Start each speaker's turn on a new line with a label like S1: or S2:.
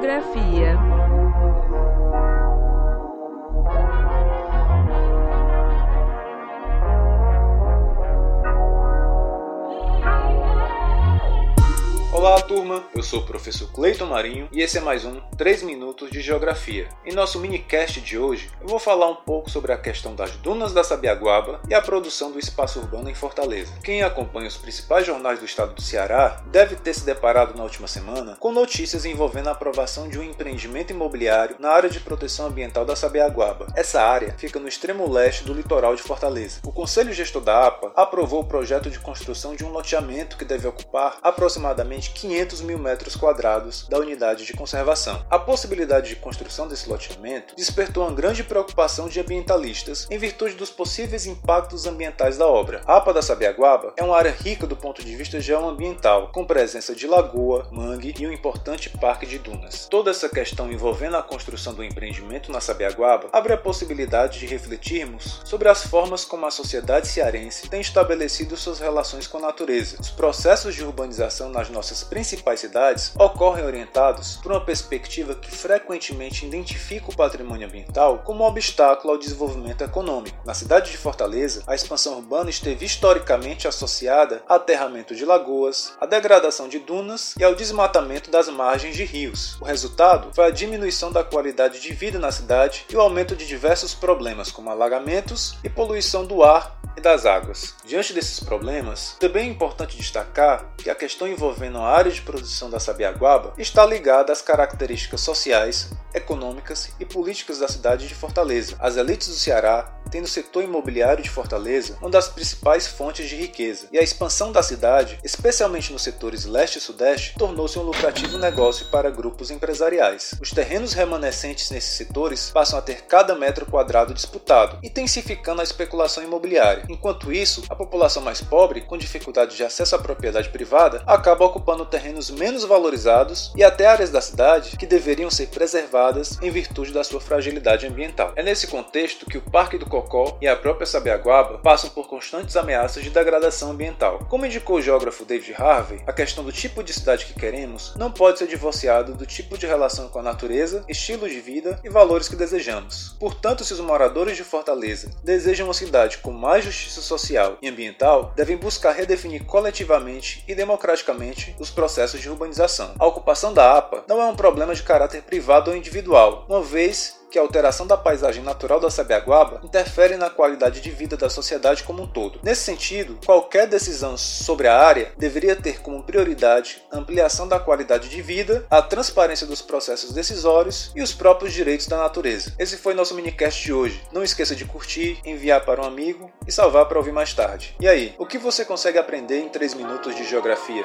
S1: Geografia.
S2: Turma! Eu sou o professor Cleiton Marinho e esse é mais um 3 Minutos de Geografia. Em nosso minicast de hoje, eu vou falar um pouco sobre a questão das dunas da Sabiaguaba e a produção do espaço urbano em Fortaleza. Quem acompanha os principais jornais do estado do Ceará deve ter se deparado na última semana com notícias envolvendo a aprovação de um empreendimento imobiliário na área de proteção ambiental da Sabiaguaba. Essa área fica no extremo leste do litoral de Fortaleza. O Conselho Gestor da APA aprovou o projeto de construção de um loteamento que deve ocupar aproximadamente 500 mil metros quadrados da unidade de conservação. A possibilidade de construção desse loteamento despertou uma grande preocupação de ambientalistas em virtude dos possíveis impactos ambientais da obra. A APA da Sabiaguaba é uma área rica do ponto de vista geoambiental, com presença de lagoa, mangue e um importante parque de dunas. Toda essa questão envolvendo a construção do empreendimento na Sabiaguaba abre a possibilidade de refletirmos sobre as formas como a sociedade cearense tem estabelecido suas relações com a natureza. Os processos de urbanização nas nossas das principais cidades ocorrem orientados por uma perspectiva que frequentemente identifica o patrimônio ambiental como um obstáculo ao desenvolvimento econômico. Na cidade de Fortaleza, a expansão urbana esteve historicamente associada ao aterramento de lagoas, à degradação de dunas e ao desmatamento das margens de rios. O resultado foi a diminuição da qualidade de vida na cidade e o aumento de diversos problemas como alagamentos e poluição do ar e das águas. Diante desses problemas, também é importante destacar que a questão envolvendo a área de produção da sabiaguaba está ligada às características sociais, econômicas e políticas da cidade de Fortaleza. As elites do Ceará têm no setor imobiliário de Fortaleza uma das principais fontes de riqueza, e a expansão da cidade, especialmente nos setores leste e sudeste, tornou-se um lucrativo negócio para grupos empresariais. Os terrenos remanescentes nesses setores passam a ter cada metro quadrado disputado, intensificando a especulação imobiliária. Enquanto isso, a população mais pobre, com dificuldade de acesso à propriedade privada, acaba ocupando terrenos menos valorizados e até áreas da cidade que deveriam ser preservadas em virtude da sua fragilidade ambiental. É nesse contexto que o Parque do Cocó e a própria Sabiaguaba passam por constantes ameaças de degradação ambiental. Como indicou o geógrafo David Harvey, a questão do tipo de cidade que queremos não pode ser divorciado do tipo de relação com a natureza, estilo de vida e valores que desejamos. Portanto, se os moradores de Fortaleza desejam uma cidade com mais justiça social e ambiental, devem buscar redefinir coletivamente e democraticamente os processos de urbanização. A ocupação da APA não é um problema de caráter privado ou individual, uma vez que a alteração da paisagem natural da Sabiaguaba interfere na qualidade de vida da sociedade como um todo. Nesse sentido, qualquer decisão sobre a área deveria ter como prioridade a ampliação da qualidade de vida, a transparência dos processos decisórios e os próprios direitos da natureza. Esse foi nosso minicast de hoje. Não esqueça de curtir, enviar para um amigo e salvar para ouvir mais tarde. E aí, o que você consegue aprender em 3 minutos de geografia?